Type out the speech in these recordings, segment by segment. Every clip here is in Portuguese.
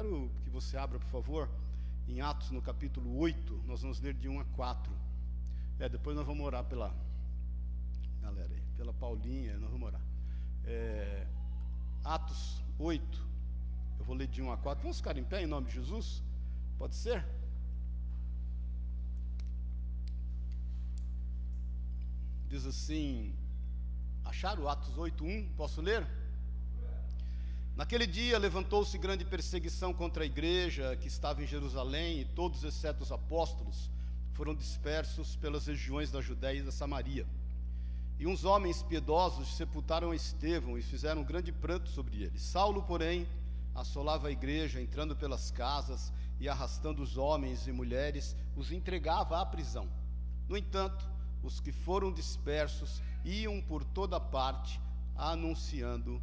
quero que você abra, por favor, em Atos, no capítulo 8, nós vamos ler de 1 a 4. É, depois nós vamos orar pela galera aí, pela Paulinha, nós vamos orar. É, Atos 8, eu vou ler de 1 a 4. Vamos ficar em pé em nome de Jesus? Pode ser? Diz assim: Acharam Atos 8:1? Posso ler? Naquele dia levantou-se grande perseguição contra a igreja que estava em Jerusalém, e todos, exceto os apóstolos, foram dispersos pelas regiões da Judéia e da Samaria. E uns homens piedosos sepultaram Estevão e fizeram um grande pranto sobre ele. Saulo, porém, assolava a igreja, entrando pelas casas e arrastando os homens e mulheres, os entregava à prisão. No entanto, os que foram dispersos iam por toda parte anunciando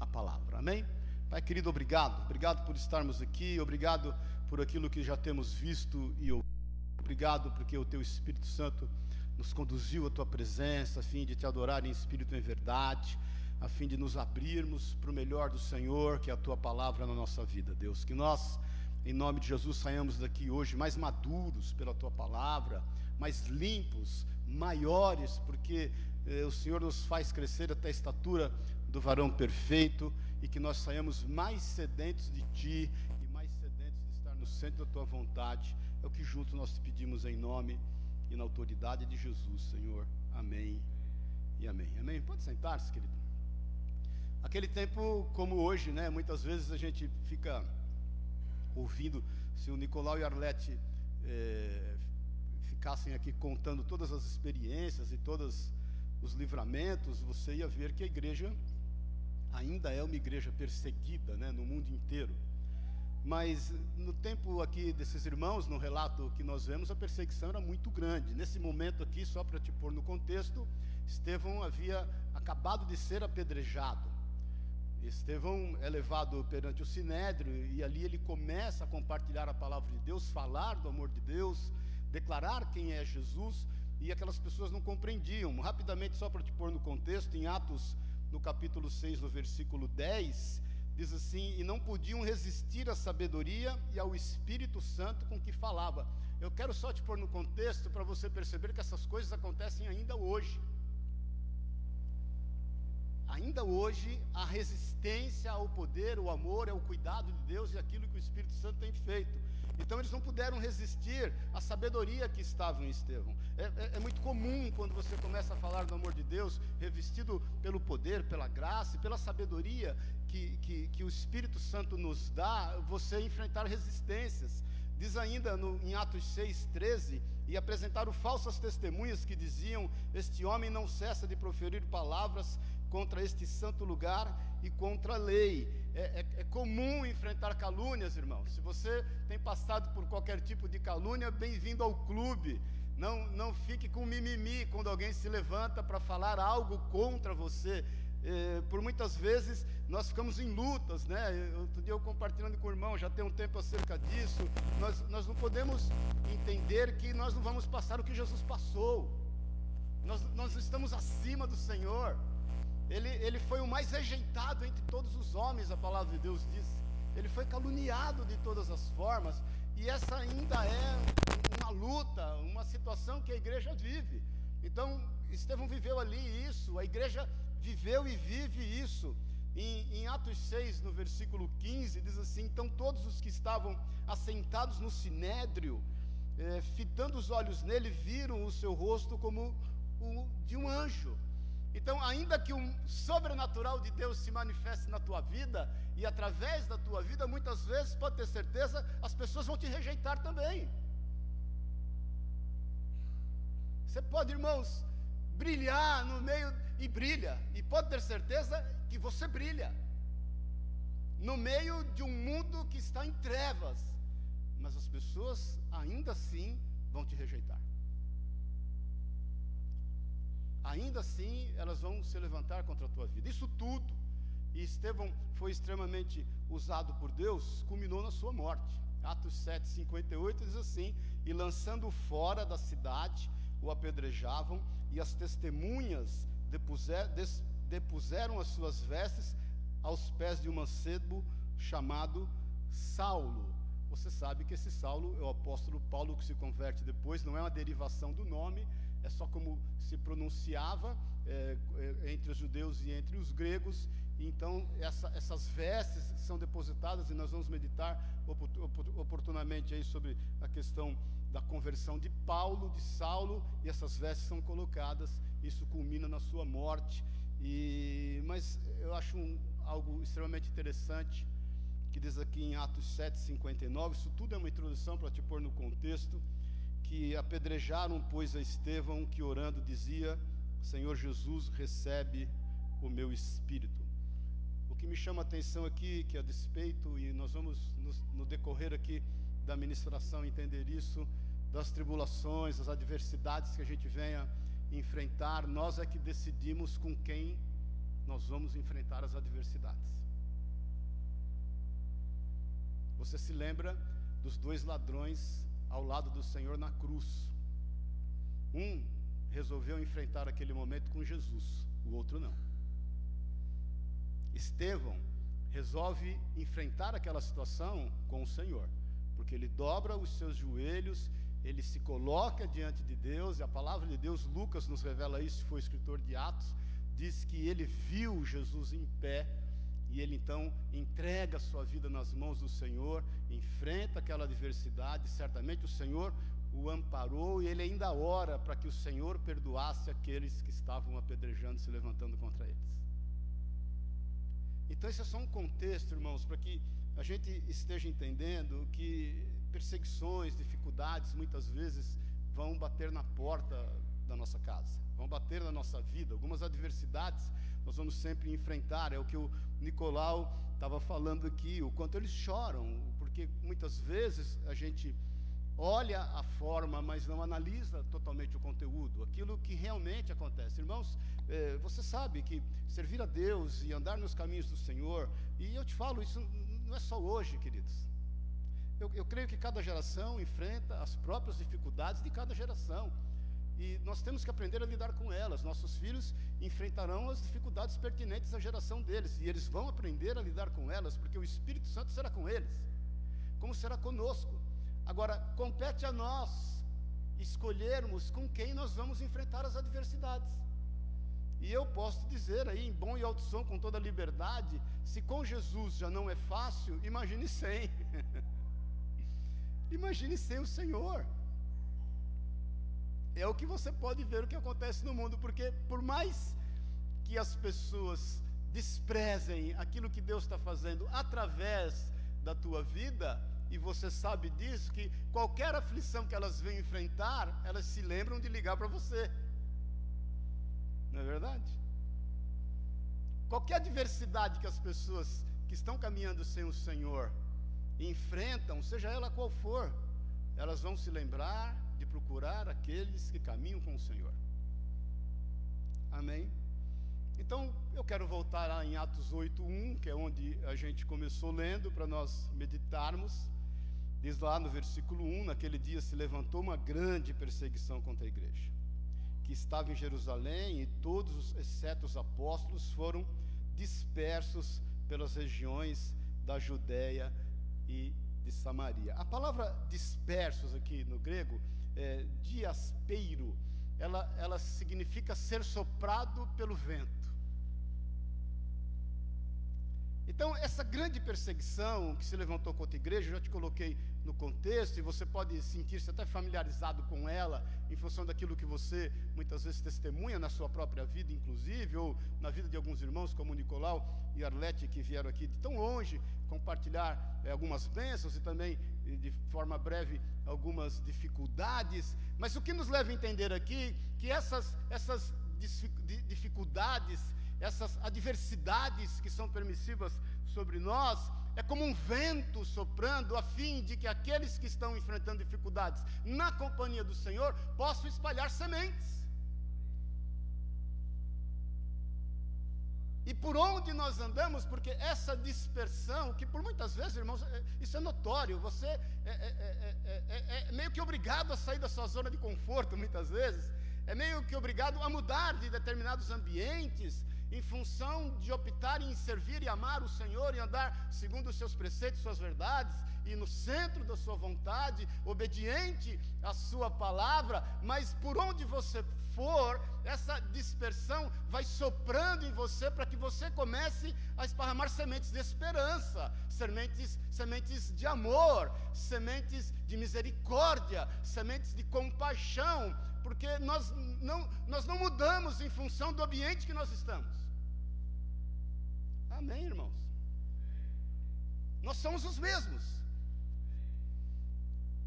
a palavra. Amém? Pai querido, obrigado. Obrigado por estarmos aqui, obrigado por aquilo que já temos visto e ouvido. Obrigado porque o teu Espírito Santo nos conduziu à tua presença a fim de te adorar em espírito e em verdade, a fim de nos abrirmos para o melhor do Senhor, que é a tua palavra na nossa vida, Deus. Que nós, em nome de Jesus, saiamos daqui hoje mais maduros pela tua palavra, mais limpos, maiores, porque eh, o Senhor nos faz crescer até a estatura do varão perfeito e que nós saímos mais sedentos de Ti e mais sedentos de estar no centro da Tua vontade. É o que juntos nós te pedimos em nome e na autoridade de Jesus, Senhor. Amém e amém. Amém. Pode sentar-se, querido. Aquele tempo como hoje, né? Muitas vezes a gente fica ouvindo se o Nicolau e a Arlete eh, ficassem aqui contando todas as experiências e todos os livramentos, você ia ver que a igreja ainda é uma igreja perseguida né, no mundo inteiro. Mas no tempo aqui desses irmãos, no relato que nós vemos, a perseguição era muito grande. Nesse momento aqui, só para te pôr no contexto, Estevão havia acabado de ser apedrejado. Estevão é levado perante o sinédrio e ali ele começa a compartilhar a palavra de Deus, falar do amor de Deus, declarar quem é Jesus, e aquelas pessoas não compreendiam. Rapidamente, só para te pôr no contexto, em Atos no capítulo 6, no versículo 10, diz assim: E não podiam resistir à sabedoria e ao Espírito Santo com que falava. Eu quero só te pôr no contexto para você perceber que essas coisas acontecem ainda hoje. Ainda hoje, a resistência ao poder, o amor, ao cuidado de Deus e aquilo que o Espírito Santo tem feito. Então eles não puderam resistir à sabedoria que estava em Estevão. É, é, é, muito comum quando você começa a falar do amor de Deus, revestido pelo poder, pela graça e pela sabedoria que, que, que o Espírito Santo nos dá, você enfrentar resistências. Diz ainda no, em Atos 6,13: E apresentaram falsas testemunhas que diziam: Este homem não cessa de proferir palavras contra este santo lugar e contra a lei. É, é, é, comum enfrentar calúnias, irmãos. Se você tem passado por qualquer tipo de calúnia, bem-vindo ao clube. Não, não fique com mimimi quando alguém se levanta para falar algo contra você. É, por muitas vezes nós ficamos em lutas, né? Outro dia eu compartilhando com o irmão, já tem um tempo acerca disso. Nós, nós não podemos entender que nós não vamos passar o que Jesus passou. Nós, nós estamos acima do Senhor. Ele, ele foi o mais rejeitado entre todos os homens, a palavra de Deus diz. Ele foi caluniado de todas as formas, e essa ainda é uma luta, uma situação que a igreja vive. Então, Estevão viveu ali isso, a igreja viveu e vive isso. Em, em, Atos 6, no versículo 15, diz assim: Então todos os que estavam assentados no sinédrio, eh, fitando os olhos nele, viram o seu rosto como o de um anjo. Então, ainda que o sobrenatural de Deus se manifeste na tua vida e através da tua vida, muitas vezes, pode ter certeza, as pessoas vão te rejeitar também. Você pode, irmãos, brilhar no meio e brilha, e pode ter certeza que você brilha no meio de um mundo que está em trevas, mas as pessoas ainda assim vão te rejeitar ainda assim elas vão se levantar contra a tua vida. Isso tudo, e Estevão foi extremamente usado por Deus, culminou na sua morte. Atos 7, 58 diz assim: E lançando fora da cidade, o apedrejavam, e as testemunhas depuser, depuseram as suas vestes aos pés de um mancebo chamado Saulo. Você sabe que esse Saulo é o apóstolo Paulo que se converte depois, não é uma derivação do nome, é só como se pronunciava é, é, entre os judeus e entre os gregos. Então, essa, essas vestes são depositadas e nós vamos meditar oportunamente aí sobre a questão da conversão de Paulo, de Saulo, e essas vestes são colocadas. Isso culmina na sua morte. E, mas eu acho um, algo extremamente interessante que diz aqui em Atos 7:59. Isso tudo é uma introdução para te pôr no contexto que apedrejaram, pois, a Estevão, que orando dizia: Senhor Jesus, recebe o meu espírito. O que me chama a atenção aqui, que a despeito, e nós vamos no decorrer aqui da ministração entender isso, das tribulações, das adversidades que a gente venha enfrentar, nós é que decidimos com quem nós vamos enfrentar as adversidades. Você se lembra dos dois ladrões ao lado do Senhor na cruz. Um resolveu enfrentar aquele momento com Jesus, o outro não. Estevão resolve enfrentar aquela situação com o Senhor, porque ele dobra os seus joelhos, ele se coloca diante de Deus, e a palavra de Deus, Lucas nos revela isso, foi escritor de Atos, diz que ele viu Jesus em pé e ele então entrega a sua vida nas mãos do Senhor, enfrenta aquela adversidade, certamente o Senhor o amparou e ele ainda ora para que o Senhor perdoasse aqueles que estavam apedrejando, se levantando contra eles. Então, esse é só um contexto, irmãos, para que a gente esteja entendendo que perseguições, dificuldades, muitas vezes vão bater na porta da nossa casa, vão bater na nossa vida. Algumas adversidades nós vamos sempre enfrentar. É o que o Nicolau estava falando aqui, o quanto eles choram, porque muitas vezes a gente olha a forma, mas não analisa totalmente o conteúdo, aquilo que realmente acontece. Irmãos, eh, você sabe que servir a Deus e andar nos caminhos do Senhor, e eu te falo, isso não é só hoje, queridos. Eu, eu creio que cada geração enfrenta as próprias dificuldades de cada geração. E nós temos que aprender a lidar com elas. Nossos filhos enfrentarão as dificuldades pertinentes à geração deles. E eles vão aprender a lidar com elas, porque o Espírito Santo será com eles, como será conosco. Agora, compete a nós escolhermos com quem nós vamos enfrentar as adversidades. E eu posso dizer aí, em bom e alto som, com toda liberdade, se com Jesus já não é fácil, imagine sem. imagine sem o Senhor é o que você pode ver o que acontece no mundo, porque por mais que as pessoas desprezem aquilo que Deus está fazendo através da tua vida, e você sabe disso, que qualquer aflição que elas venham enfrentar, elas se lembram de ligar para você. Não é verdade? Qualquer adversidade que as pessoas que estão caminhando sem o Senhor enfrentam, seja ela qual for, elas vão se lembrar de procurar aqueles que caminham com o Senhor. Amém? Então, eu quero voltar lá em Atos 8:1, que é onde a gente começou lendo para nós meditarmos. Diz lá no versículo 1, naquele dia se levantou uma grande perseguição contra a igreja, que estava em Jerusalém, e todos, exceto os apóstolos, foram dispersos pelas regiões da Judéia e de Samaria. A palavra dispersos aqui no grego é, diaspeiro, ela, ela significa ser soprado pelo vento. Então, essa grande perseguição que se levantou contra a igreja, eu já te coloquei no contexto, e você pode sentir-se até familiarizado com ela, em função daquilo que você muitas vezes testemunha na sua própria vida, inclusive, ou na vida de alguns irmãos, como Nicolau e Arlete, que vieram aqui de tão longe compartilhar é, algumas bênçãos e também, de forma breve, algumas dificuldades. Mas o que nos leva a entender aqui que essas, essas dificuldades, essas adversidades que são permissivas sobre nós, é como um vento soprando, a fim de que aqueles que estão enfrentando dificuldades na companhia do Senhor possam espalhar sementes. E por onde nós andamos, porque essa dispersão, que por muitas vezes, irmãos, é, isso é notório, você é, é, é, é, meio que obrigado a sair da sua zona de conforto, muitas vezes, é meio que obrigado a mudar de determinados ambientes, em função de optar em servir e amar o Senhor e andar segundo os seus preceitos, suas verdades, e no centro da sua vontade, obediente à sua palavra, mas por onde você for, essa dispersão vai soprando em você para que você comece a esparramar sementes de esperança, sementes, sementes de amor, sementes de misericórdia, sementes de compaixão, porque nós não, nós não mudamos em função do ambiente que nós estamos. Amém, irmãos? Nós somos os mesmos.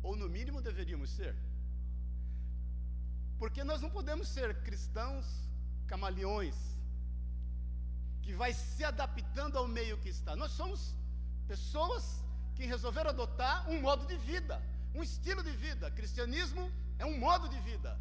Ou no mínimo deveríamos ser. Porque nós não podemos ser cristãos camaleões, que vai se adaptando ao meio que está. Nós somos pessoas que resolveram adotar um modo de vida, um estilo de vida. Cristianismo é um modo de vida.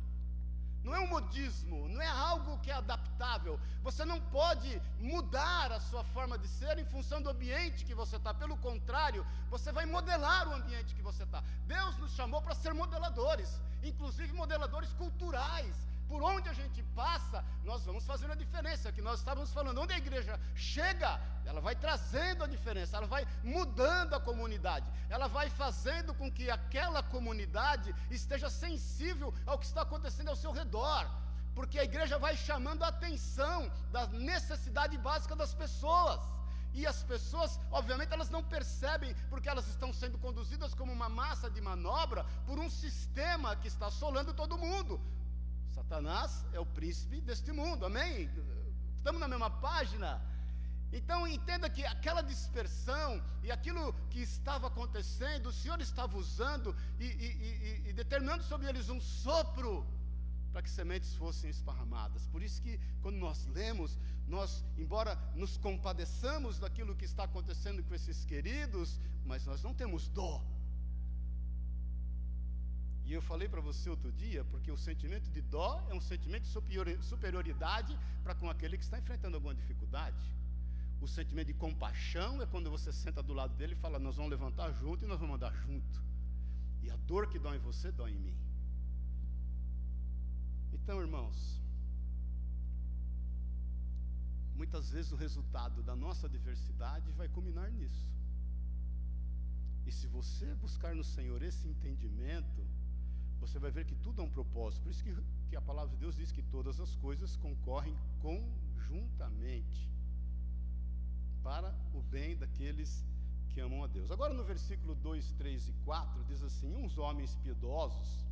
Não é um modismo, não é algo que é adaptável. Você não pode mudar a sua forma de ser em função do ambiente que você está. Pelo contrário, você vai modelar o ambiente que você está. Deus nos chamou para ser modeladores, inclusive modeladores culturais por onde a gente passa, nós vamos fazendo a diferença. Que nós estávamos falando, onde a igreja chega, ela vai trazendo a diferença, ela vai mudando a comunidade, ela vai fazendo com que aquela comunidade esteja sensível ao que está acontecendo ao seu redor. Porque a igreja vai chamando a atenção da necessidade básica das pessoas. E as pessoas, obviamente, elas não percebem porque elas estão sendo conduzidas como uma massa de manobra por um sistema que está assolando todo mundo. Satanás é o príncipe deste mundo, amém? Estamos na mesma página? Então entenda que aquela dispersão e aquilo que estava acontecendo, o Senhor estava usando e, e, e, e determinando sobre eles um sopro para que sementes fossem esparramadas. Por isso que quando nós lemos, nós, embora nos compadeçamos daquilo que está acontecendo com esses queridos, mas nós não temos dó e eu falei para você outro dia, porque o sentimento de dó é um sentimento de superioridade para com aquele que está enfrentando alguma dificuldade. O sentimento de compaixão é quando você senta do lado dele e fala: Nós vamos levantar junto e nós vamos andar junto. E a dor que dói em você, dói em mim. Então, irmãos, muitas vezes o resultado da nossa adversidade vai culminar nisso. E se você buscar no Senhor esse entendimento, você vai ver que tudo é um propósito. Por isso que, que a palavra de Deus diz que todas as coisas concorrem conjuntamente para o bem daqueles que amam a Deus. Agora no versículo 2, 3 e 4 diz assim: Uns homens piedosos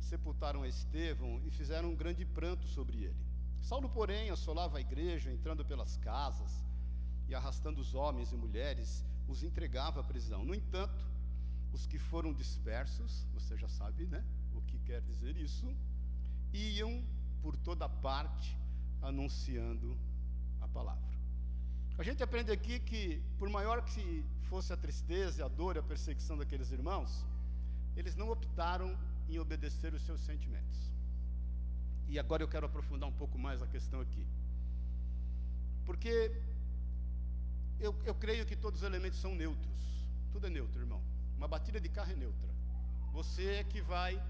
sepultaram Estevão e fizeram um grande pranto sobre ele. Saulo, porém, assolava a igreja, entrando pelas casas e arrastando os homens e mulheres, os entregava à prisão. No entanto, os que foram dispersos, você já sabe, né? O que quer dizer isso? Iam por toda parte anunciando a palavra. A gente aprende aqui que, por maior que fosse a tristeza, a dor e a perseguição daqueles irmãos, eles não optaram em obedecer os seus sentimentos. E agora eu quero aprofundar um pouco mais a questão aqui. Porque eu, eu creio que todos os elementos são neutros. Tudo é neutro, irmão. Uma batida de carro é neutra. Você é que vai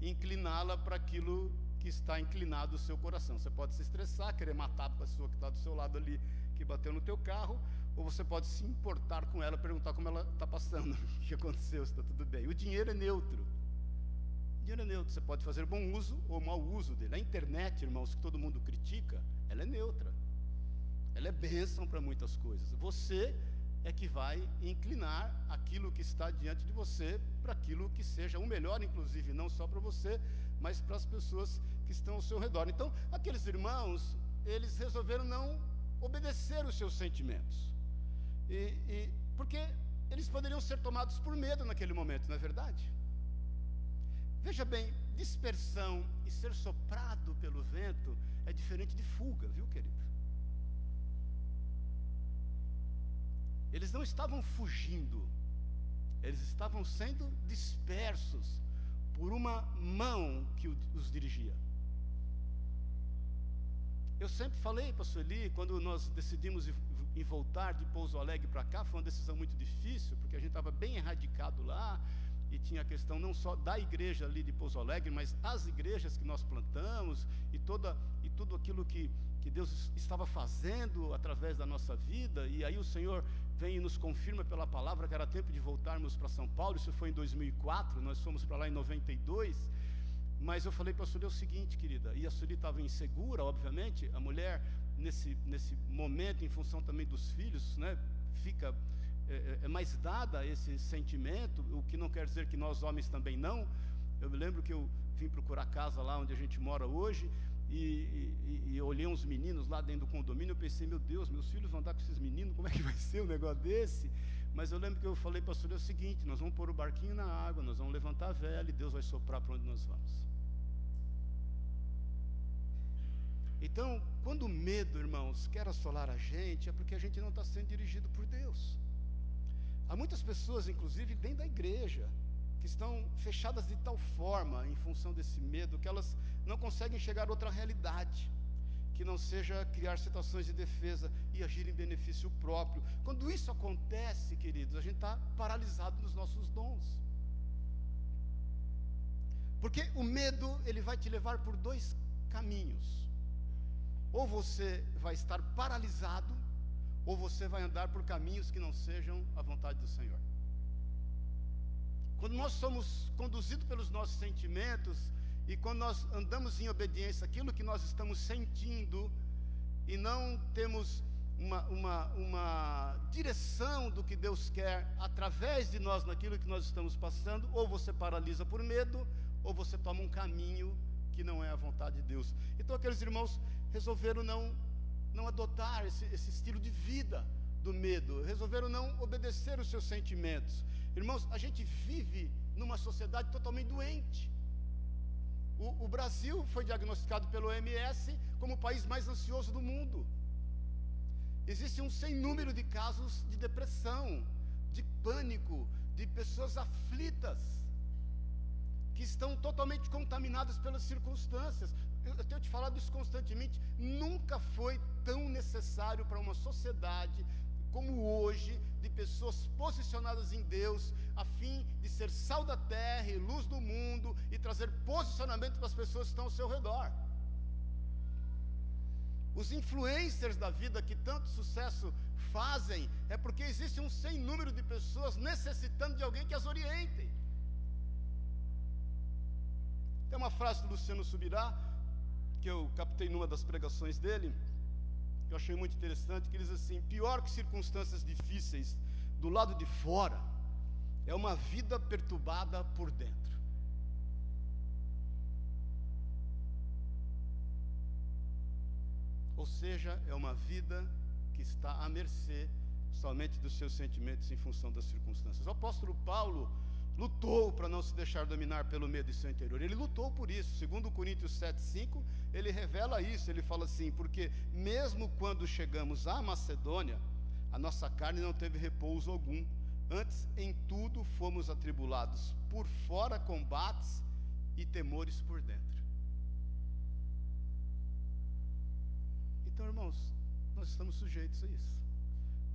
incliná-la para aquilo que está inclinado o seu coração. Você pode se estressar, querer matar a pessoa que está do seu lado ali, que bateu no teu carro, ou você pode se importar com ela, perguntar como ela está passando, o que aconteceu, se está tudo bem. O dinheiro é neutro. O dinheiro é neutro. Você pode fazer bom uso ou mau uso dele. A internet, irmãos, que todo mundo critica, ela é neutra. Ela é bênção para muitas coisas. Você é que vai inclinar aquilo que está diante de você para aquilo que seja o melhor, inclusive, não só para você, mas para as pessoas que estão ao seu redor. Então, aqueles irmãos, eles resolveram não obedecer os seus sentimentos. E, e, porque eles poderiam ser tomados por medo naquele momento, não é verdade? Veja bem, dispersão e ser soprado pelo vento é diferente de fuga, viu, querido? Eles não estavam fugindo, eles estavam sendo dispersos por uma mão que os dirigia. Eu sempre falei para a Sueli, quando nós decidimos em voltar de Pouso Alegre para cá, foi uma decisão muito difícil, porque a gente estava bem erradicado lá, e tinha a questão não só da igreja ali de Pouso Alegre, mas as igrejas que nós plantamos, e, toda, e tudo aquilo que, que Deus estava fazendo através da nossa vida, e aí o Senhor vem e nos confirma pela palavra que era tempo de voltarmos para São Paulo. Isso foi em 2004, nós fomos para lá em 92. Mas eu falei para a Sueli o seguinte, querida, e a Sueli estava insegura, obviamente, a mulher, nesse, nesse momento, em função também dos filhos, né, fica é, é, é mais dada esse sentimento, o que não quer dizer que nós homens também não. Eu me lembro que eu vim procurar casa lá onde a gente mora hoje, e, e, e, olhei uns meninos lá dentro do condomínio, eu pensei, meu Deus, meus filhos vão andar com esses meninos, como é que vai ser um negócio desse? Mas eu lembro que eu falei para a Súlia o seguinte, nós vamos pôr o barquinho na água, nós vamos levantar a vela e Deus vai soprar para onde nós vamos. Então, quando o medo, irmãos, quer assolar a gente, é porque a gente não está sendo dirigido por Deus. Há muitas pessoas, inclusive dentro da igreja, que estão fechadas de tal forma em função desse medo que elas não conseguem chegar a outra realidade que não seja criar situações de defesa e agir em benefício próprio. Quando isso acontece, queridos, a gente está paralisado nos nossos dons. Porque o medo ele vai te levar por dois caminhos. Ou você vai estar paralisado, ou você vai andar por caminhos que não sejam a vontade do Senhor. Quando nós somos conduzidos pelos nossos sentimentos, e quando nós andamos em obediência àquilo que nós estamos sentindo, e não temos uma, uma, uma direção do que Deus quer através de nós naquilo que nós estamos passando, ou você paralisa por medo, ou você toma um caminho que não é a vontade de Deus. Então aqueles irmãos resolveram não, não adotar esse, esse estilo de vida do medo, resolveram não obedecer os seus sentimentos. Irmãos, a gente vive numa sociedade totalmente doente. O, o, Brasil foi diagnosticado pelo OMS como o país mais ansioso do mundo. Existe um sem número de casos de depressão, de pânico, de pessoas aflitas, que estão totalmente contaminadas pelas circunstâncias. Eu, eu tenho te falado isso constantemente. Nunca foi tão necessário para uma sociedade como hoje, de pessoas posicionadas em Deus, a fim de ser sal da terra e luz do mundo e trazer posicionamento para as pessoas que estão ao seu redor. Os influencers da vida que tanto sucesso fazem é porque existe um sem número de pessoas necessitando de alguém que as oriente. Tem uma frase do Luciano Subirá que eu captei numa das pregações dele eu achei muito interessante, que ele diz assim: pior que circunstâncias difíceis do lado de fora, é uma vida perturbada por dentro. Ou seja, é uma vida que está à mercê somente dos seus sentimentos em função das circunstâncias. O apóstolo Paulo lutou para não se deixar dominar pelo medo em seu interior. Ele lutou por isso. Segundo Coríntios 7:5, ele revela isso. Ele fala assim: "Porque mesmo quando chegamos à Macedônia, a nossa carne não teve repouso algum. Antes em tudo fomos atribulados, por fora combates e temores por dentro." Então, irmãos, nós estamos sujeitos a isso.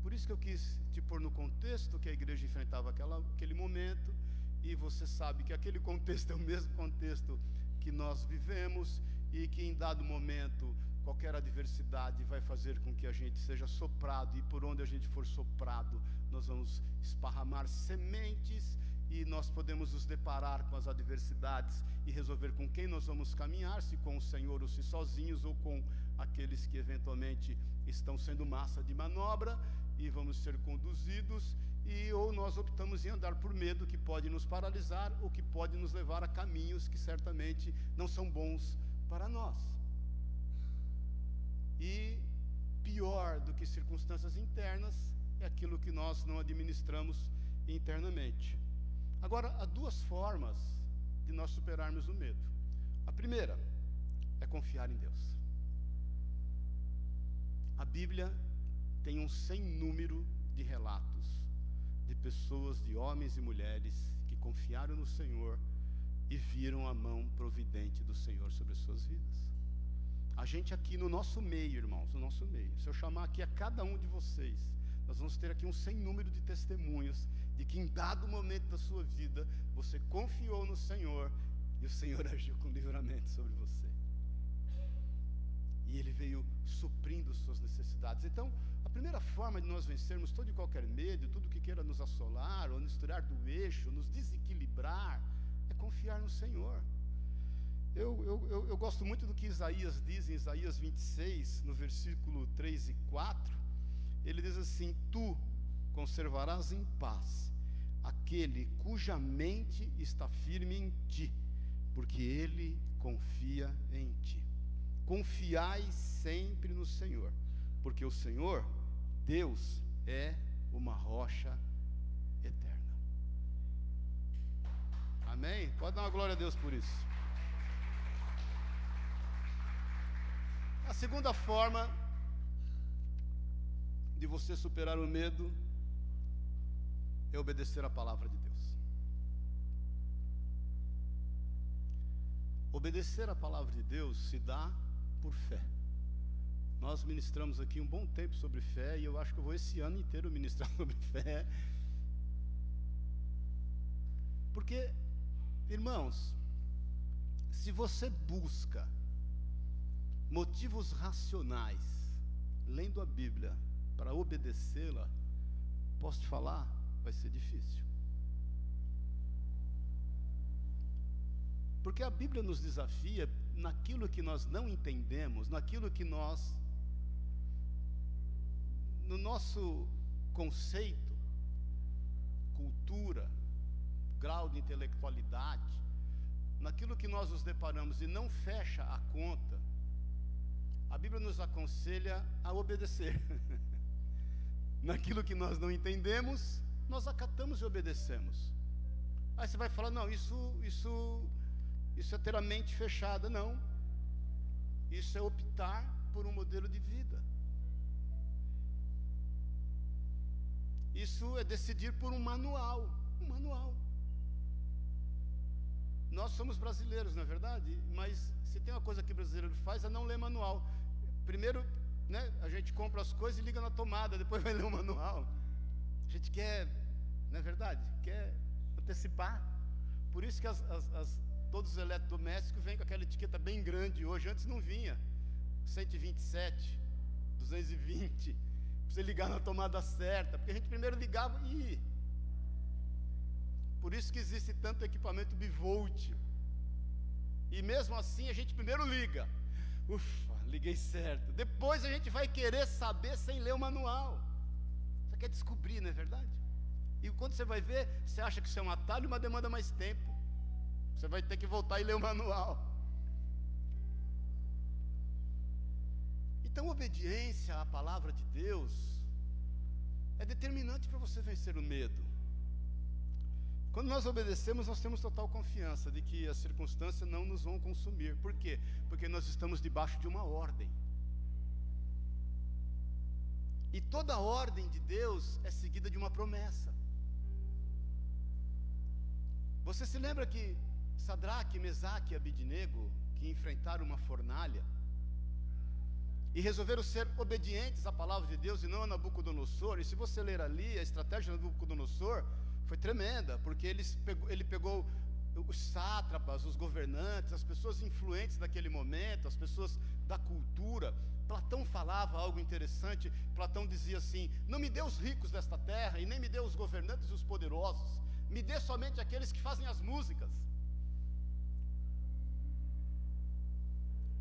Por isso que eu quis te pôr no contexto que a igreja enfrentava aquela, aquele momento, e você sabe que aquele contexto é o mesmo contexto que nós vivemos e que em dado momento qualquer adversidade vai fazer com que a gente seja soprado. E por onde a gente for soprado, nós vamos esparramar sementes e nós podemos nos deparar com as adversidades e resolver com quem nós vamos caminhar, se com o Senhor ou se sozinhos ou com aqueles que eventualmente estão sendo massa de manobra. E vamos ser conduzidos e ou nós optamos em andar por medo que pode nos paralisar ou que pode nos levar a caminhos que certamente não são bons para nós. E pior do que circunstâncias internas é aquilo que nós não administramos internamente. Agora, há duas formas de nós superarmos o medo. A primeira é confiar em Deus. A Bíblia tem um sem número de relatos de pessoas, de homens e mulheres que confiaram no Senhor e viram a mão providente do Senhor sobre as suas vidas. A gente aqui no nosso meio, irmãos, no nosso meio, se eu chamar aqui a cada um de vocês, nós vamos ter aqui um sem número de testemunhos de que em dado momento da sua vida você confiou no Senhor e o Senhor agiu com livramento sobre você. E ele veio suprindo suas necessidades. Então, primeira forma de nós vencermos todo e qualquer medo, tudo que queira nos assolar, ou nos tirar do eixo, nos desequilibrar, é confiar no Senhor. Eu, eu, eu, eu, gosto muito do que Isaías diz em Isaías 26, no versículo 3 e 4. Ele diz assim: Tu conservarás em paz aquele cuja mente está firme em ti, porque ele confia em ti. Confiai sempre no Senhor, porque o Senhor, Deus, é uma rocha eterna. Amém? Pode dar uma glória a Deus por isso. A segunda forma de você superar o medo é obedecer a palavra de Deus. Obedecer a palavra de Deus se dá por fé. Nós ministramos aqui um bom tempo sobre fé e eu acho que eu vou esse ano inteiro ministrar sobre fé. Porque, irmãos, se você busca motivos racionais, lendo a Bíblia, para obedecê-la, posso te falar, vai ser difícil. Porque a Bíblia nos desafia naquilo que nós não entendemos, naquilo que nós, no nosso conceito, cultura, grau de intelectualidade, naquilo que nós nos deparamos e não fecha a conta, a Bíblia nos aconselha a obedecer. Naquilo que nós não entendemos, nós acatamos e obedecemos. Aí você vai falar: não, isso, isso, isso é ter a mente fechada. Não. Isso é optar por um modelo de vida. Isso é decidir por um manual. Um manual. Nós somos brasileiros, não é verdade? Mas se tem uma coisa que o brasileiro faz é não ler manual. Primeiro, né, a gente compra as coisas e liga na tomada, depois vai ler o manual. A gente quer, não é verdade? Quer antecipar. Por isso que as, as, as, todos os eletrodomésticos vêm com aquela etiqueta bem grande hoje. Antes não vinha. 127, 220. Você ligar na tomada certa. Porque a gente primeiro ligava e. Por isso que existe tanto equipamento bivolt. E mesmo assim a gente primeiro liga. Ufa, liguei certo. Depois a gente vai querer saber sem ler o manual. Você quer descobrir, não é verdade? E quando você vai ver, você acha que isso é um atalho, mas demanda mais tempo. Você vai ter que voltar e ler o manual. Então, obediência à palavra de Deus é determinante para você vencer o medo. Quando nós obedecemos, nós temos total confiança de que as circunstâncias não nos vão consumir. Por quê? Porque nós estamos debaixo de uma ordem. E toda ordem de Deus é seguida de uma promessa. Você se lembra que Sadraque, Mesaque e Abidnego, que enfrentaram uma fornalha, e resolveram ser obedientes à palavra de Deus e não a Nabucodonosor, e se você ler ali a estratégia de Nabucodonosor, foi tremenda, porque eles pegou, ele pegou os sátrapas, os governantes, as pessoas influentes daquele momento, as pessoas da cultura. Platão falava algo interessante. Platão dizia assim: Não me dê os ricos desta terra, e nem me dê os governantes e os poderosos, me dê somente aqueles que fazem as músicas.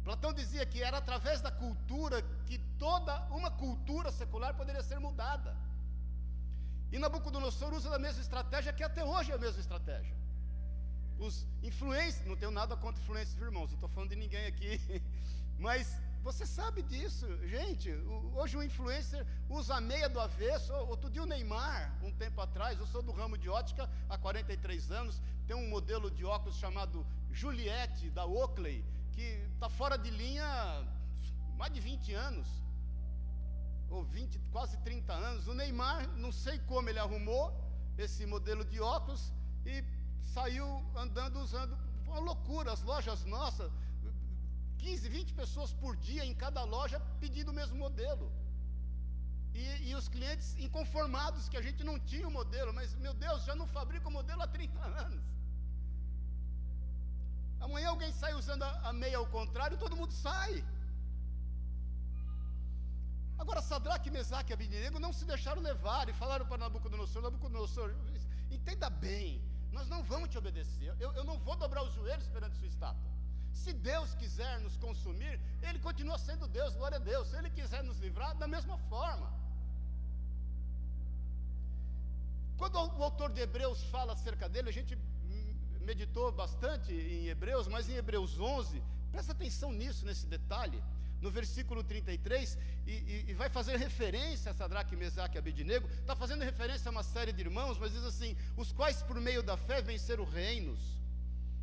Platão dizia que era através da cultura que toda uma cultura secular poderia ser mudada. E Nabucodonosor usa a mesma estratégia que até hoje é a mesma estratégia. Os influencers, não tenho nada contra influencers, irmãos, não estou falando de ninguém aqui, mas você sabe disso, gente. Hoje o influencer usa a meia do avesso. Outro dia o Neymar, um tempo atrás, eu sou do ramo de ótica há 43 anos, tem um modelo de óculos chamado Juliette, da Oakley, que está fora de linha há mais de 20 anos ou 20, quase 30 anos. O Neymar, não sei como ele arrumou esse modelo de óculos e saiu andando usando. Uma loucura, as lojas nossas, 15, 20 pessoas por dia em cada loja pedindo o mesmo modelo. E, e, os clientes inconformados que a gente não tinha o modelo, mas meu Deus, já não fabrica o modelo há 30 anos. Amanhã alguém sai usando a, meia ao contrário, todo mundo sai. Agora, Sadraque, Mesaque e Abednego não se deixaram levar e falaram para Nabucodonosor: Nabucodonosor, entenda bem, nós não vamos te obedecer. Eu, eu não vou dobrar os joelhos perante sua estátua. Se Deus quiser nos consumir, Ele continua sendo Deus, glória a Deus. Se Ele quiser nos livrar, da mesma forma. Quando o autor de Hebreus fala acerca dele, a gente meditou bastante em Hebreus, mas em Hebreus 11, presta atenção nisso, nesse detalhe no versículo 33, e, e, e vai fazer referência a Sadraque, Mesaque e Abednego, está fazendo referência a uma série de irmãos, mas diz assim: os quais por meio da fé venceram reinos,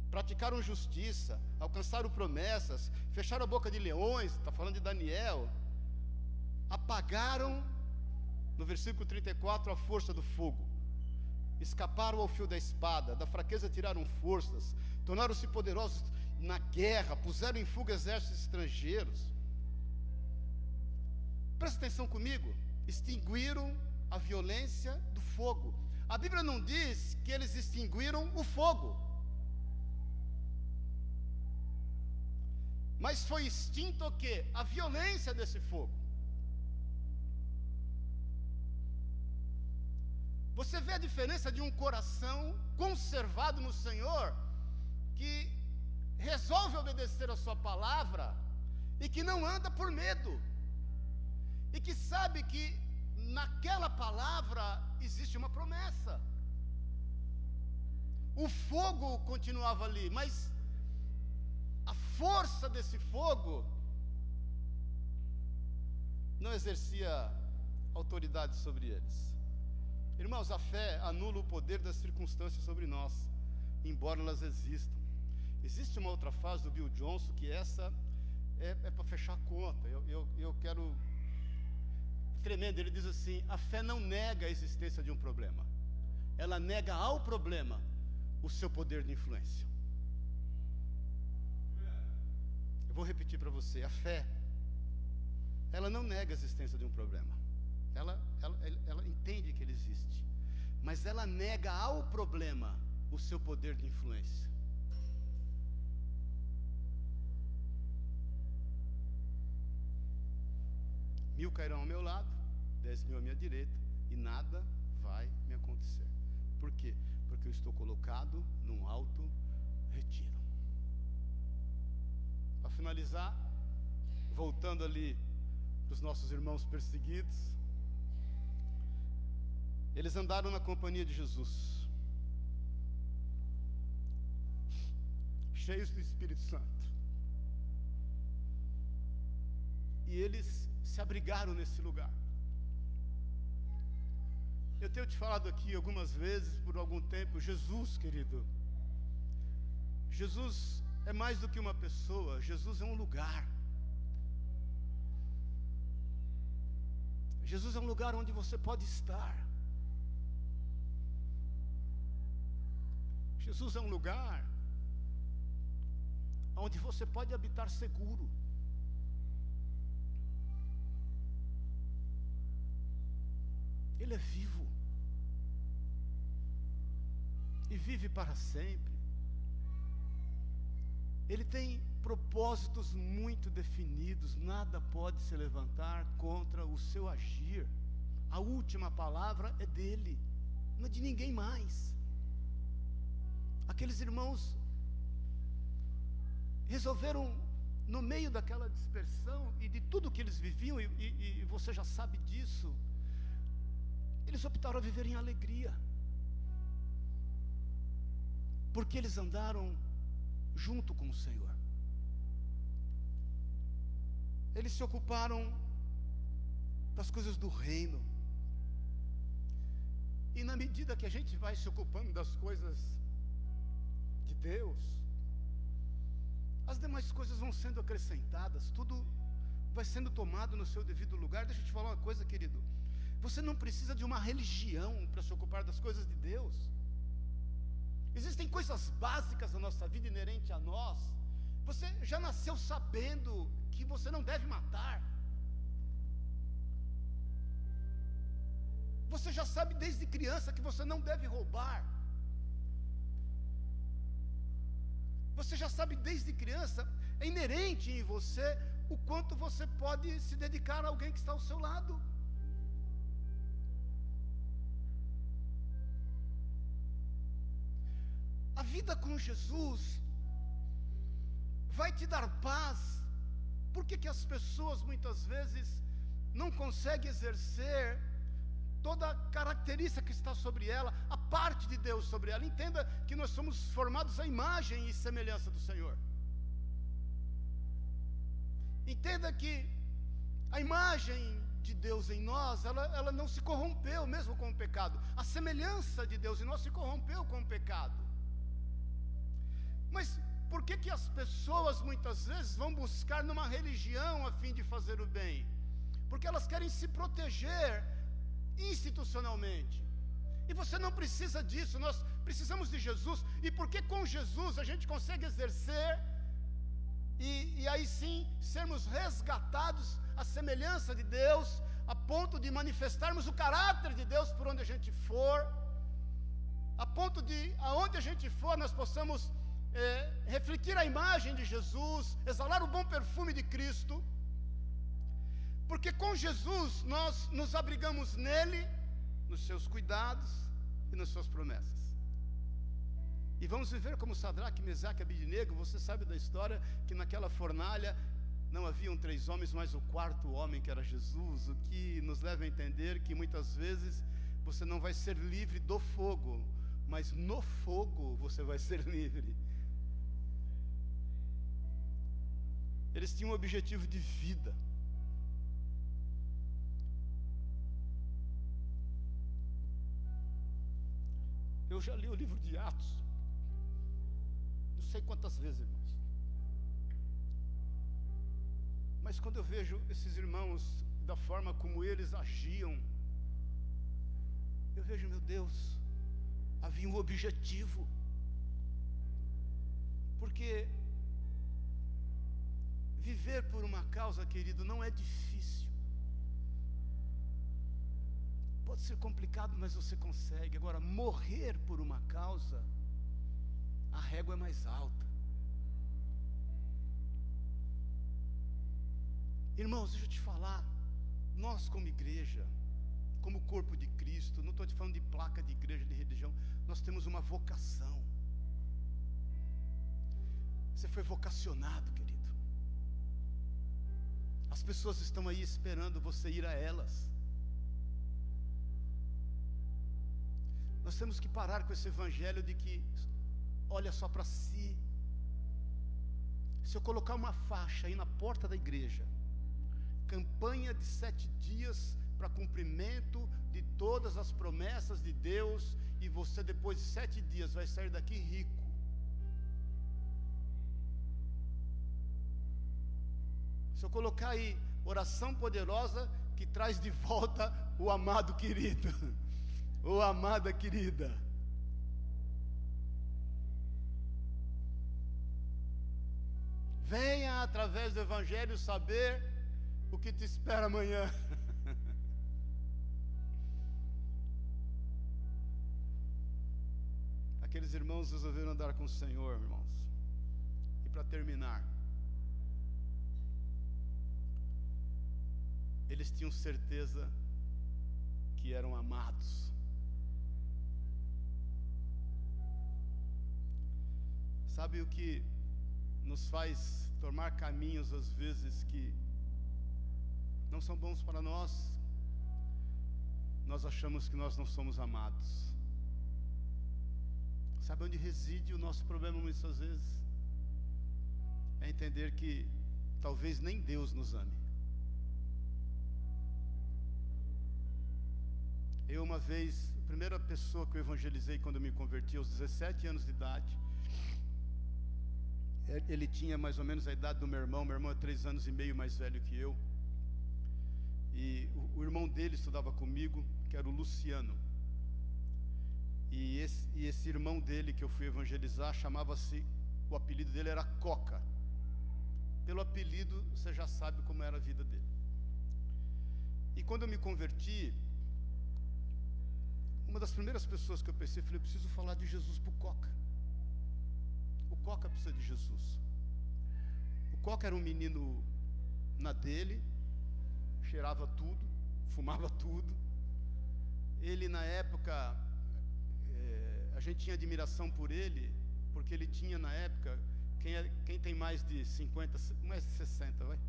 praticaram justiça, alcançaram promessas, fecharam a boca de leões, está falando de Daniel, apagaram, no versículo 34, a força do fogo, escaparam ao fio da espada, da fraqueza tiraram forças, tornaram-se poderosos na guerra, puseram em fuga exércitos estrangeiros. Presta atenção comigo. Extinguiram a violência do fogo. A Bíblia não diz que eles extinguiram o fogo. Mas foi extinto o quê? A violência desse fogo. Você vê a diferença de um coração conservado no Senhor, que resolve obedecer a Sua palavra e que não anda por medo e que sabe que naquela palavra existe uma promessa. O fogo continuava ali, mas a força desse fogo não exercia autoridade sobre eles. Irmãos, a fé anula o poder das circunstâncias sobre nós, embora elas existam. Existe uma outra fase do Bill Johnson que essa é, é para fechar a conta. Eu, eu, eu quero tremendo. Ele diz assim: a fé não nega a existência de um problema, ela nega ao problema o seu poder de influência. Eu vou repetir para você: a fé, ela não nega a existência de um problema, ela, ela, ela entende que ele existe, mas ela nega ao problema o seu poder de influência. Mil cairão ao meu lado, dez mil à minha direita, e nada vai me acontecer. Por quê? Porque eu estou colocado num alto retiro. Para finalizar, voltando ali para os nossos irmãos perseguidos, eles andaram na companhia de Jesus, cheios do Espírito Santo. E eles se abrigaram nesse lugar. Eu tenho te falado aqui algumas vezes, por algum tempo, Jesus, querido. Jesus é mais do que uma pessoa, Jesus é um lugar. Jesus é um lugar onde você pode estar. Jesus é um lugar onde você pode habitar seguro. Ele é vivo. E vive para sempre. Ele tem propósitos muito definidos, nada pode se levantar contra o seu agir. A última palavra é dele, não é de ninguém mais. Aqueles irmãos resolveram, no meio daquela dispersão e de tudo que eles viviam, e, e, e você já sabe disso, eles optaram a viver em alegria. Porque eles andaram junto com o Senhor. Eles se ocuparam das coisas do reino. E na medida que a gente vai se ocupando das coisas de Deus, as demais coisas vão sendo acrescentadas, tudo vai sendo tomado no seu devido lugar. Deixa eu te falar uma coisa, querido. Você não precisa de uma religião para se ocupar das coisas de Deus. Existem coisas básicas da nossa vida inerente a nós. Você já nasceu sabendo que você não deve matar. Você já sabe desde criança que você não deve roubar. Você já sabe desde criança, é inerente em você o quanto você pode se dedicar a alguém que está ao seu lado. A vida com Jesus vai te dar paz. Por que, que as pessoas muitas vezes não conseguem exercer toda a característica que está sobre ela, a parte de Deus sobre ela? Entenda que nós somos formados à imagem e semelhança do Senhor. Entenda que a imagem de Deus em nós, ela, ela não se corrompeu mesmo com o pecado. A semelhança de Deus em nós se corrompeu com o pecado. Mas por que, que as pessoas muitas vezes vão buscar numa religião a fim de fazer o bem? Porque elas querem se proteger institucionalmente. E você não precisa disso, nós precisamos de Jesus. E porque com Jesus a gente consegue exercer e, e aí sim sermos resgatados à semelhança de Deus, a ponto de manifestarmos o caráter de Deus por onde a gente for, a ponto de, aonde a gente for, nós possamos é, refletir a imagem de Jesus, exalar o bom perfume de Cristo, porque com Jesus nós nos abrigamos nele, nos seus cuidados e nas suas promessas. E vamos viver como Sadraque, Mesaque e Abidinego. Você sabe da história que naquela fornalha não haviam três homens, mas o quarto homem que era Jesus, o que nos leva a entender que muitas vezes você não vai ser livre do fogo, mas no fogo você vai ser livre. Eles tinham um objetivo de vida. Já li o livro de Atos sei quantas vezes, irmãos. Mas quando eu vejo esses irmãos, da forma como eles agiam, eu vejo, meu Deus, havia um objetivo. Porque viver por uma causa, querido, não é difícil. Pode ser complicado, mas você consegue. Agora, morrer por uma causa a régua é mais alta. Irmãos, deixa eu te falar, nós como igreja, como corpo de Cristo, não estou te falando de placa de igreja, de religião, nós temos uma vocação. Você foi vocacionado, querido. As pessoas estão aí esperando você ir a elas. Nós temos que parar com esse evangelho de que olha só para si. Se eu colocar uma faixa aí na porta da igreja, campanha de sete dias para cumprimento de todas as promessas de Deus, e você depois de sete dias vai sair daqui rico. Se eu colocar aí oração poderosa que traz de volta o amado querido, ou amada querida. Venha através do Evangelho saber o que te espera amanhã. Aqueles irmãos resolveram andar com o Senhor, irmãos. E para terminar, eles tinham certeza que eram amados. Sabe o que nos faz tomar caminhos às vezes que não são bons para nós, nós achamos que nós não somos amados. Sabe onde reside o nosso problema muitas vezes? É entender que talvez nem Deus nos ame. Eu, uma vez, a primeira pessoa que eu evangelizei quando eu me converti, aos 17 anos de idade, ele tinha mais ou menos a idade do meu irmão, meu irmão é três anos e meio mais velho que eu. E o, o irmão dele estudava comigo, que era o Luciano. E esse, e esse irmão dele que eu fui evangelizar chamava-se, o apelido dele era Coca. Pelo apelido você já sabe como era a vida dele. E quando eu me converti, uma das primeiras pessoas que eu pensei, falei, eu preciso falar de Jesus para o Coca. Coca precisa de Jesus. O Coca era um menino na dele, cheirava tudo, fumava tudo. Ele, na época, é, a gente tinha admiração por ele, porque ele tinha, na época, quem, é, quem tem mais de 50, mais de 60, vai?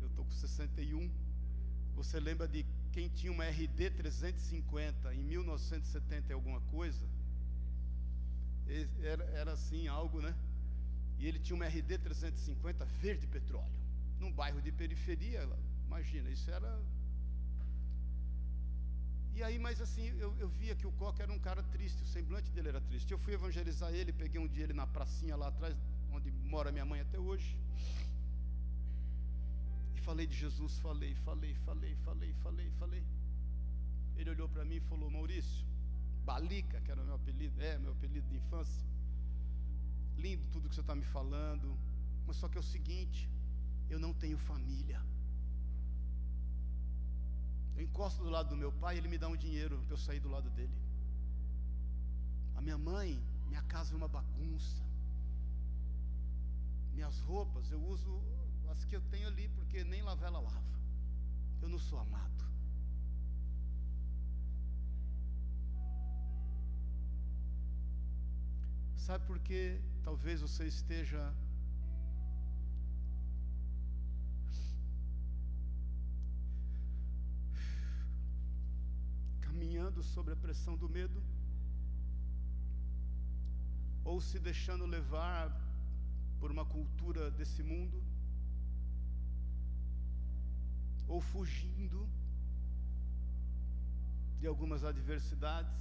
Eu estou com 61. Você lembra de quem tinha uma RD 350 em 1970 e alguma coisa? Era, era assim algo, né? E ele tinha uma RD 350 verde petróleo, num bairro de periferia. Imagina, isso era. E aí, mas assim, eu, eu via que o Coca era um cara triste, o semblante dele era triste. Eu fui evangelizar ele, peguei um dia ele na pracinha lá atrás, onde mora minha mãe até hoje. E falei de Jesus, falei, falei, falei, falei, falei, falei. Ele olhou para mim e falou: Maurício, Balica, que era o meu apelido, é meu apelido de infância. Lindo tudo que você está me falando, mas só que é o seguinte: eu não tenho família. Eu encosto do lado do meu pai, ele me dá um dinheiro para eu sair do lado dele. A minha mãe, minha casa é uma bagunça. Minhas roupas eu uso as que eu tenho ali, porque nem lavar ela lava. Eu não sou amado. Sabe por que talvez você esteja caminhando sobre a pressão do medo? Ou se deixando levar por uma cultura desse mundo? Ou fugindo de algumas adversidades?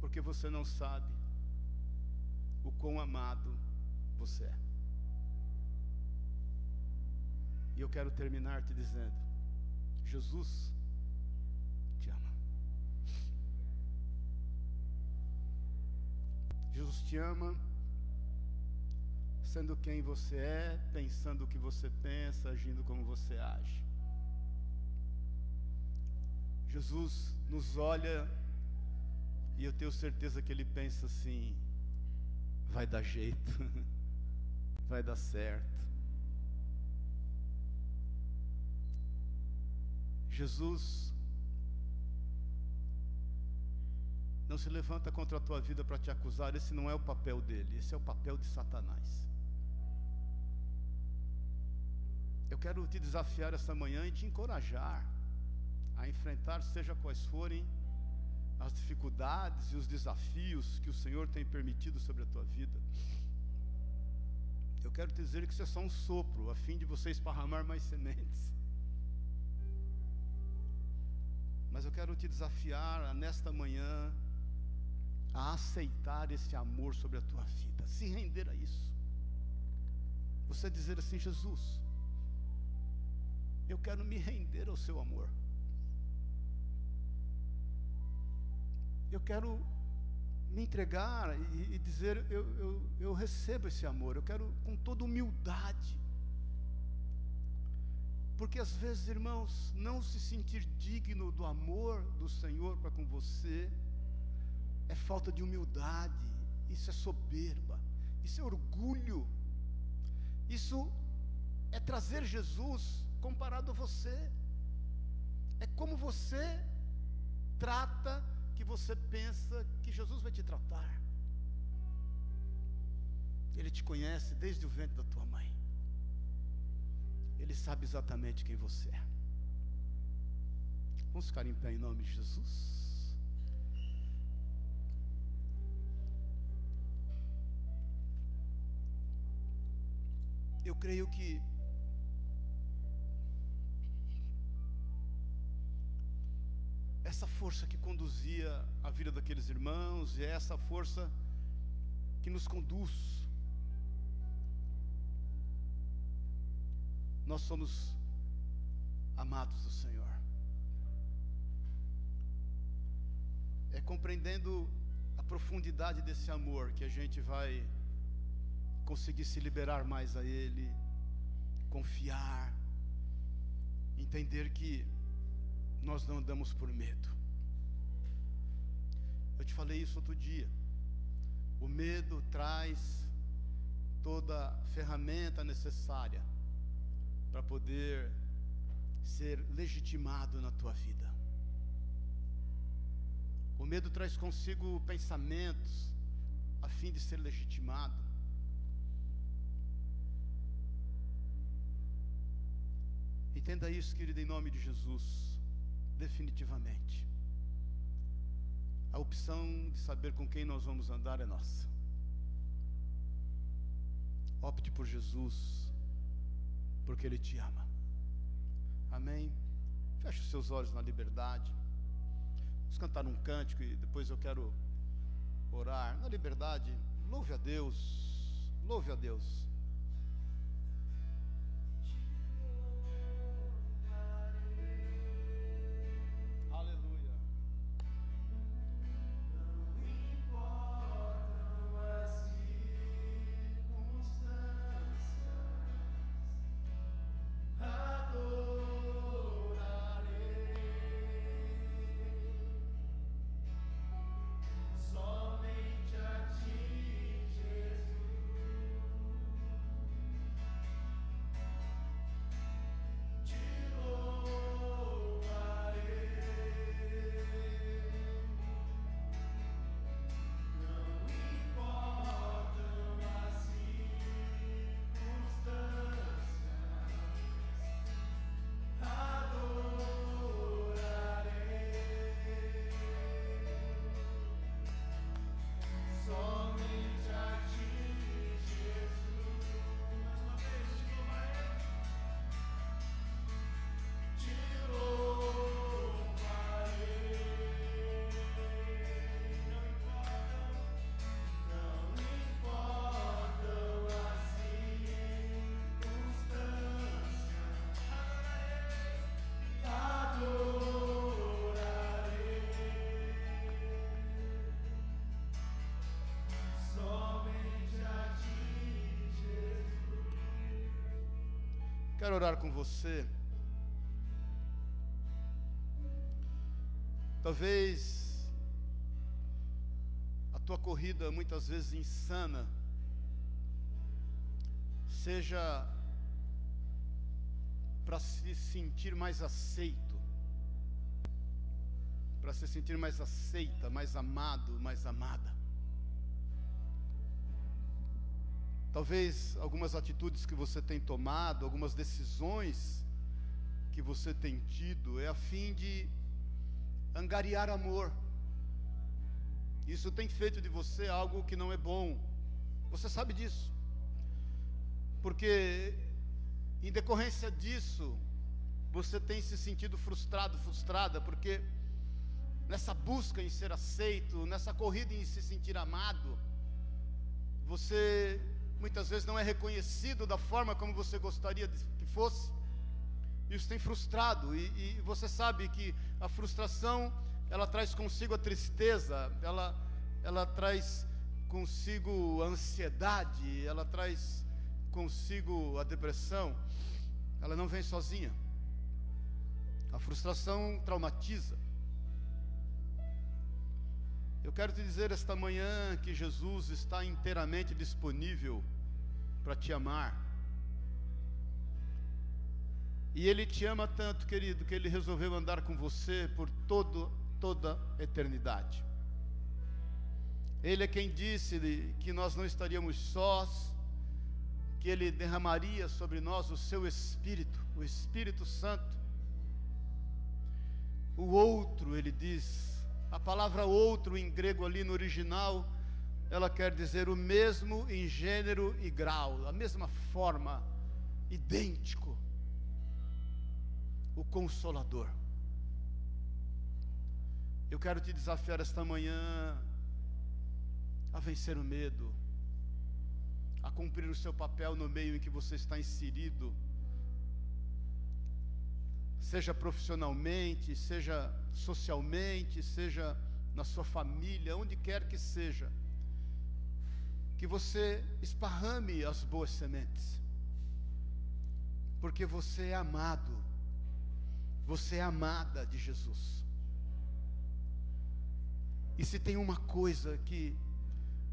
Porque você não sabe o quão amado você é. E eu quero terminar te dizendo: Jesus te ama. Jesus te ama, sendo quem você é, pensando o que você pensa, agindo como você age. Jesus nos olha e eu tenho certeza que ele pensa assim: vai dar jeito, vai dar certo. Jesus não se levanta contra a tua vida para te acusar, esse não é o papel dele, esse é o papel de Satanás. Eu quero te desafiar essa manhã e te encorajar a enfrentar, seja quais forem as dificuldades e os desafios que o Senhor tem permitido sobre a tua vida. Eu quero te dizer que isso é só um sopro, a fim de você esparramar mais sementes. Mas eu quero te desafiar nesta manhã a aceitar esse amor sobre a tua vida, se render a isso. Você dizer assim, Jesus, eu quero me render ao seu amor. Eu quero me entregar e, e dizer: eu, eu, eu recebo esse amor, eu quero com toda humildade. Porque às vezes, irmãos, não se sentir digno do amor do Senhor para com você é falta de humildade, isso é soberba, isso é orgulho, isso é trazer Jesus comparado a você, é como você trata que você pensa que Jesus vai te tratar. Ele te conhece desde o ventre da tua mãe. Ele sabe exatamente quem você é. Vamos ficar em pé em nome de Jesus. Eu creio que essa força que conduzia a vida daqueles irmãos e é essa força que nos conduz. Nós somos amados do Senhor. É compreendendo a profundidade desse amor que a gente vai conseguir se liberar mais a Ele, confiar, entender que nós não andamos por medo. Eu te falei isso outro dia. O medo traz toda ferramenta necessária para poder ser legitimado na tua vida. O medo traz consigo pensamentos a fim de ser legitimado. Entenda isso, querido, em nome de Jesus, definitivamente. A opção de saber com quem nós vamos andar é nossa. Opte por Jesus, porque Ele te ama. Amém? Feche os seus olhos na liberdade. Vamos cantar um cântico e depois eu quero orar. Na liberdade, louve a Deus. Louve a Deus. Quero orar com você. Talvez a tua corrida, muitas vezes insana, seja para se sentir mais aceito, para se sentir mais aceita, mais amado, mais amada. Talvez algumas atitudes que você tem tomado, algumas decisões que você tem tido, é a fim de angariar amor. Isso tem feito de você algo que não é bom. Você sabe disso. Porque, em decorrência disso, você tem se sentido frustrado, frustrada, porque nessa busca em ser aceito, nessa corrida em se sentir amado, você muitas vezes não é reconhecido da forma como você gostaria que fosse. Isso tem frustrado e, e, você sabe que a frustração ela traz consigo a tristeza, ela, ela traz consigo a ansiedade, ela traz consigo a depressão. Ela não vem sozinha. A frustração traumatiza. Eu quero te dizer esta manhã que Jesus está inteiramente disponível para te amar. E Ele te ama tanto, querido, que Ele resolveu andar com você por todo, toda a eternidade. Ele é quem disse que nós não estaríamos sós, que Ele derramaria sobre nós o Seu Espírito, o Espírito Santo. O outro, Ele diz, a palavra outro em grego ali no original, ela quer dizer o mesmo em gênero e grau, a mesma forma, idêntico. O consolador. Eu quero te desafiar esta manhã a vencer o medo, a cumprir o seu papel no meio em que você está inserido seja profissionalmente, seja socialmente, seja na sua família, onde quer que seja, que você esparrame as boas sementes, porque você é amado, você é amada de Jesus. E se tem uma coisa que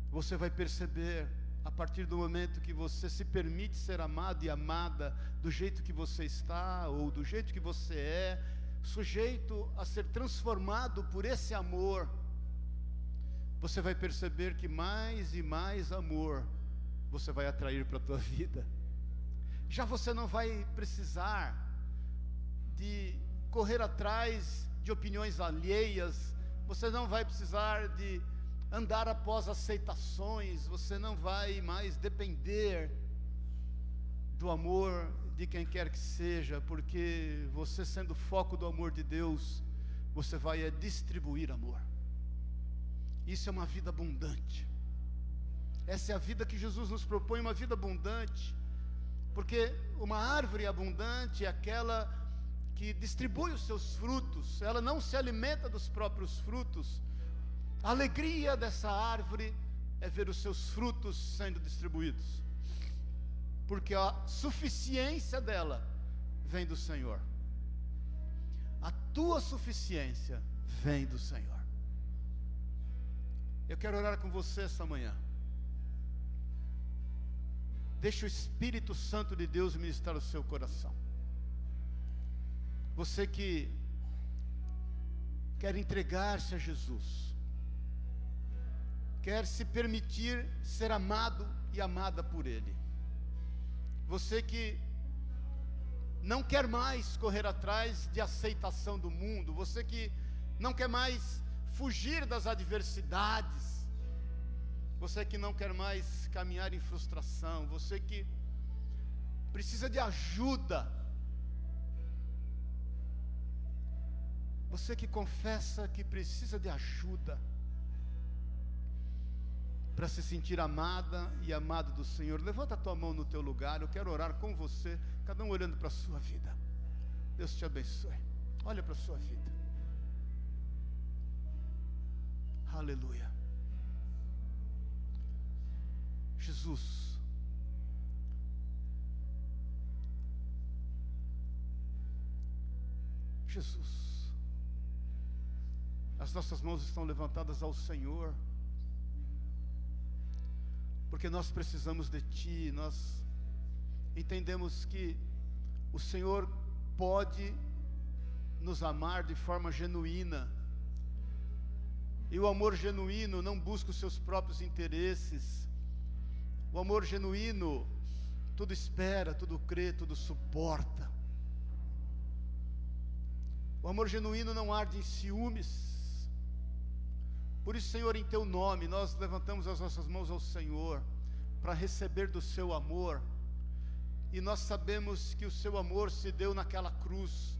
você vai perceber a partir do momento que você se permite ser amado e amada do jeito que você está ou do jeito que você é, sujeito a ser transformado por esse amor, você vai perceber que mais e mais amor você vai atrair para a tua vida. Já você não vai precisar de correr atrás de opiniões alheias, você não vai precisar de andar após aceitações, você não vai mais depender do amor de quem quer que seja, porque você sendo foco do amor de Deus, você vai é distribuir amor. Isso é uma vida abundante. Essa é a vida que Jesus nos propõe, uma vida abundante. Porque uma árvore abundante é aquela que distribui os seus frutos, ela não se alimenta dos próprios frutos, a alegria dessa árvore é ver os seus frutos sendo distribuídos, porque a suficiência dela vem do Senhor. A tua suficiência vem do Senhor. Eu quero orar com você essa manhã. Deixa o Espírito Santo de Deus ministrar o seu coração. Você que quer entregar-se a Jesus quer se permitir ser amado e amada por Ele. Você que não quer mais correr atrás de aceitação do mundo, você que não quer mais fugir das adversidades, você que não quer mais caminhar em frustração, você que precisa de ajuda, você que confessa que precisa de ajuda, para se sentir amada e amado do Senhor. Levanta a tua mão no teu lugar, eu quero orar com você, cada um olhando para a sua vida. Deus te abençoe. Olha para a sua vida. Aleluia. Jesus. Jesus. As nossas mãos estão levantadas ao Senhor porque nós precisamos de Ti, nós entendemos que o Senhor pode nos amar de forma genuína, e o amor genuíno não busca os seus próprios interesses, o amor genuíno tudo espera, tudo crê, tudo suporta. O amor genuíno não arde em ciúmes, por isso, Senhor, em teu nome, nós levantamos as nossas mãos ao Senhor para receber do seu amor. E nós sabemos que o seu amor se deu naquela cruz,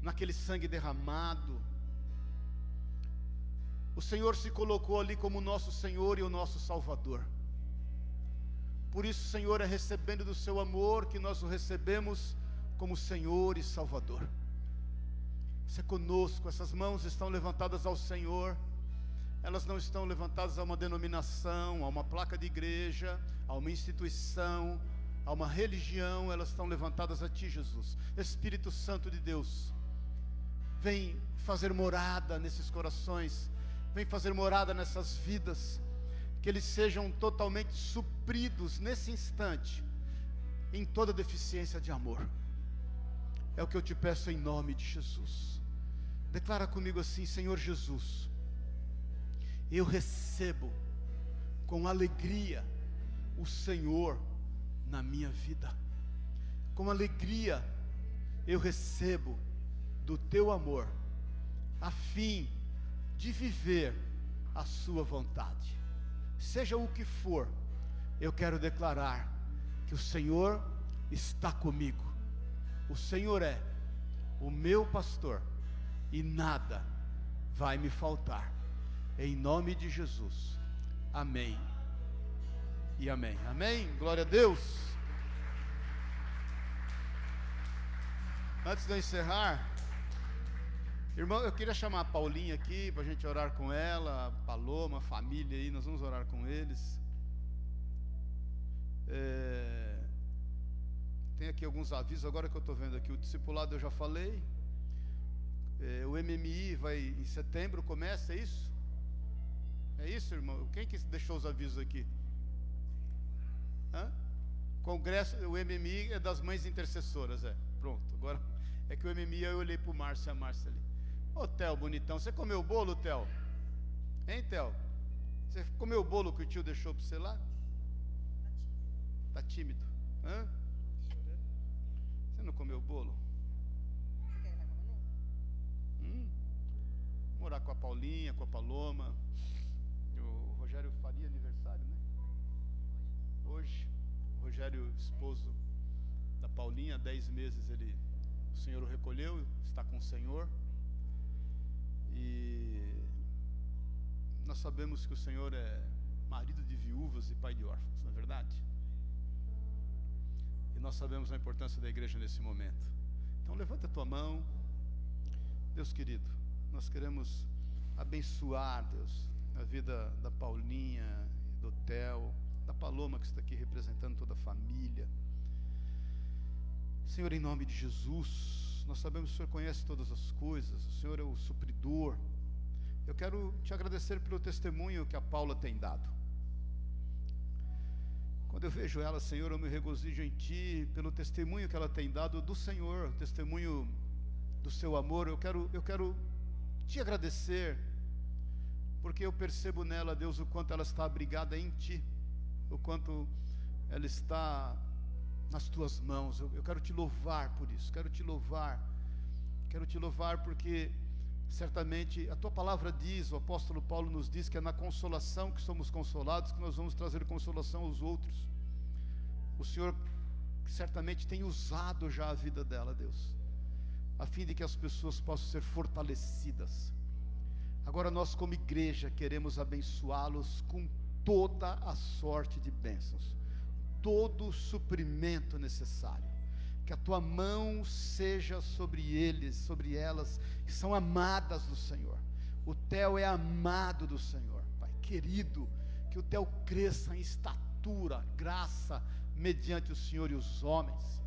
naquele sangue derramado. O Senhor se colocou ali como nosso Senhor e o nosso Salvador. Por isso, Senhor, é recebendo do seu amor que nós o recebemos como Senhor e Salvador. Você é conosco, essas mãos estão levantadas ao Senhor elas não estão levantadas a uma denominação, a uma placa de igreja, a uma instituição, a uma religião, elas estão levantadas a Ti, Jesus. Espírito Santo de Deus, vem fazer morada nesses corações, vem fazer morada nessas vidas, que eles sejam totalmente supridos nesse instante, em toda deficiência de amor. É o que eu te peço em nome de Jesus. Declara comigo assim, Senhor Jesus eu recebo com alegria o Senhor na minha vida. Com alegria eu recebo do teu amor, a fim de viver a sua vontade. Seja o que for, eu quero declarar que o Senhor está comigo. O Senhor é o meu pastor e nada vai me faltar em nome de Jesus. Amém. E amém. Amém. Glória a Deus. Antes de eu encerrar, irmão, eu queria chamar a Paulinha aqui para a gente orar com ela, a Paloma, a família aí, nós vamos orar com eles. É, tem aqui alguns avisos, agora que eu estou vendo aqui, o discipulado eu já falei. É, o MMI vai em setembro, começa, é isso? É isso, irmão? Quem que deixou os avisos aqui? Hã? Congresso, o MMI é das mães intercessoras, é. Pronto. Agora é que o MMI eu olhei para o Márcio a Márcia ali. Ô Theo, bonitão, você comeu o bolo, Theo? Hein, Theo? Você comeu o bolo que o tio deixou para você lá? Tá tímido. Hã? Você não comeu o bolo? Hum? Morar com a Paulinha, com a Paloma. Rogério faria aniversário, né? Hoje. O Rogério, esposo da Paulinha, dez meses ele, o Senhor o recolheu, está com o Senhor. E nós sabemos que o Senhor é marido de viúvas e pai de órfãos, não é verdade? E nós sabemos a importância da igreja nesse momento. Então levanta a tua mão. Deus querido, nós queremos abençoar, Deus, a vida da Paulinha, do Theo, da Paloma que está aqui representando toda a família. Senhor, em nome de Jesus, nós sabemos que o Senhor conhece todas as coisas, o Senhor é o supridor. Eu quero te agradecer pelo testemunho que a Paula tem dado. Quando eu vejo ela, Senhor, eu me regozijo em Ti, pelo testemunho que ela tem dado do Senhor, testemunho do Seu amor. Eu quero, eu quero te agradecer, porque eu percebo nela, Deus, o quanto ela está abrigada em Ti, o quanto ela está nas Tuas mãos. Eu, eu quero te louvar por isso, quero te louvar, quero te louvar porque certamente a tua palavra diz, o apóstolo Paulo nos diz que é na consolação que somos consolados que nós vamos trazer consolação aos outros. O Senhor certamente tem usado já a vida dela, Deus, a fim de que as pessoas possam ser fortalecidas. Agora nós, como igreja, queremos abençoá-los com toda a sorte de bênçãos, todo o suprimento necessário que a tua mão seja sobre eles, sobre elas, que são amadas do Senhor. O Theo é amado do Senhor, Pai querido, que o Theo cresça em estatura, graça, mediante o Senhor e os homens.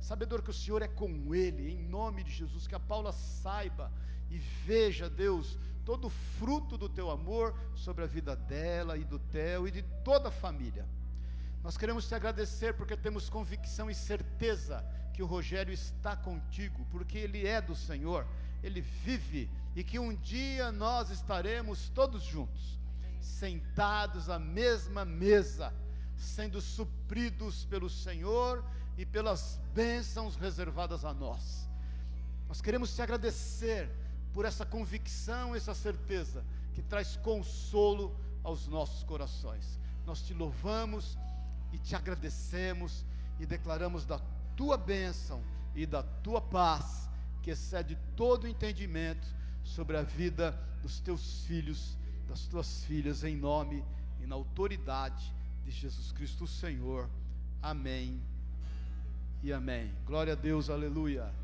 Sabedor que o Senhor é com ele, em nome de Jesus, que a Paula saiba e veja, Deus, todo o fruto do teu amor sobre a vida dela e do Theo e de toda a família. Nós queremos te agradecer porque temos convicção e certeza que o Rogério está contigo, porque ele é do Senhor, ele vive e que um dia nós estaremos todos juntos, sentados à mesma mesa, sendo supridos pelo Senhor e pelas bênçãos reservadas a nós. Nós queremos te agradecer por essa convicção, essa certeza que traz consolo aos nossos corações. Nós te louvamos e te agradecemos e declaramos da tua bênção e da tua paz, que excede todo entendimento sobre a vida dos teus filhos, das tuas filhas, em nome e na autoridade de Jesus Cristo, o Senhor. Amém e amém. Glória a Deus, aleluia.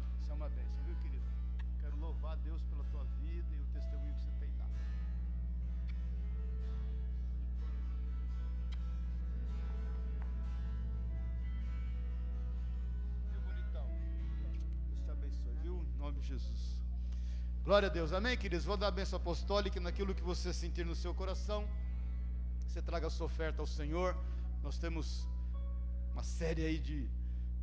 Glória a Deus, amém, queridos? Vou dar a benção apostólica naquilo que você sentir no seu coração. Você traga a sua oferta ao Senhor. Nós temos uma série aí de,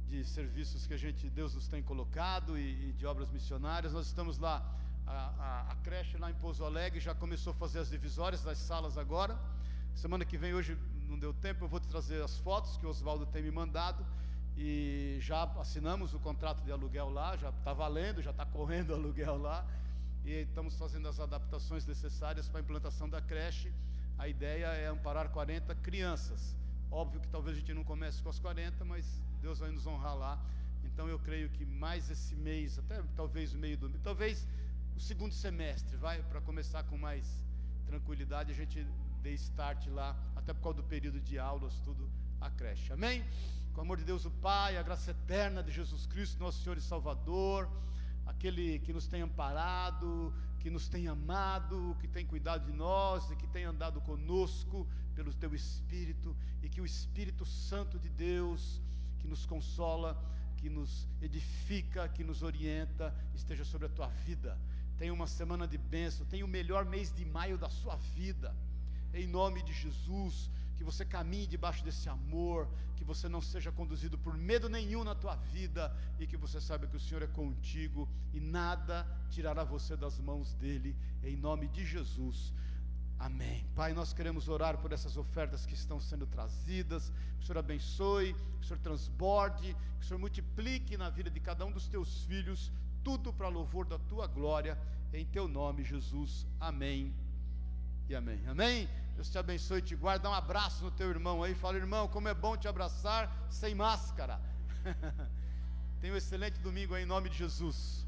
de serviços que a gente, Deus nos tem colocado e, e de obras missionárias. Nós estamos lá, a, a, a, creche lá em Pouso Alegre já começou a fazer as divisórias das salas agora. Semana que vem, hoje não deu tempo, eu vou te trazer as fotos que o Oswaldo tem me mandado e já assinamos o contrato de aluguel lá, já está valendo, já está correndo o aluguel lá, e estamos fazendo as adaptações necessárias para a implantação da creche. A ideia é amparar 40 crianças. Óbvio que talvez a gente não comece com as 40, mas Deus vai nos honrar lá. Então eu creio que mais esse mês, até talvez o meio do mês, talvez o segundo semestre, vai para começar com mais tranquilidade, a gente dê start lá, até por causa do período de aulas, tudo a creche. Amém? Com o amor de Deus o Pai, a graça eterna de Jesus Cristo, nosso Senhor e Salvador, aquele que nos tem amparado, que nos tem amado, que tem cuidado de nós e que tem andado conosco pelo teu Espírito, e que o Espírito Santo de Deus, que nos consola, que nos edifica, que nos orienta, esteja sobre a tua vida. Tenha uma semana de bênção, tenha o melhor mês de maio da sua vida. Em nome de Jesus, que você caminhe debaixo desse amor, que você não seja conduzido por medo nenhum na tua vida e que você saiba que o Senhor é contigo e nada tirará você das mãos dele, em nome de Jesus. Amém. Pai, nós queremos orar por essas ofertas que estão sendo trazidas. Que o Senhor abençoe, que o Senhor transborde, que o Senhor multiplique na vida de cada um dos teus filhos, tudo para louvor da tua glória, em teu nome, Jesus. Amém. E amém. Amém. Deus te abençoe e te guarde. Dá um abraço no teu irmão aí. Fala, irmão, como é bom te abraçar sem máscara. Tenha um excelente domingo aí, em nome de Jesus.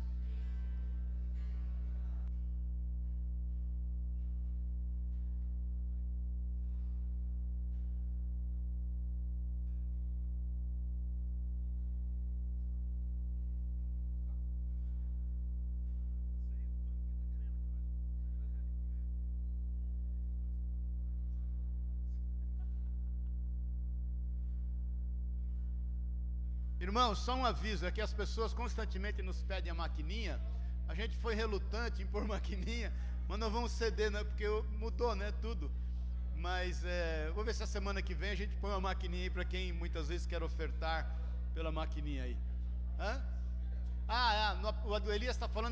Irmão, só um aviso, é que as pessoas constantemente nos pedem a maquininha. A gente foi relutante em pôr maquininha, mas não vamos ceder, né? Porque mudou, né? Tudo. Mas é, vou ver se a semana que vem a gente põe uma maquininha aí para quem muitas vezes quer ofertar pela maquininha aí. Hã? Ah, é, o Elias está falando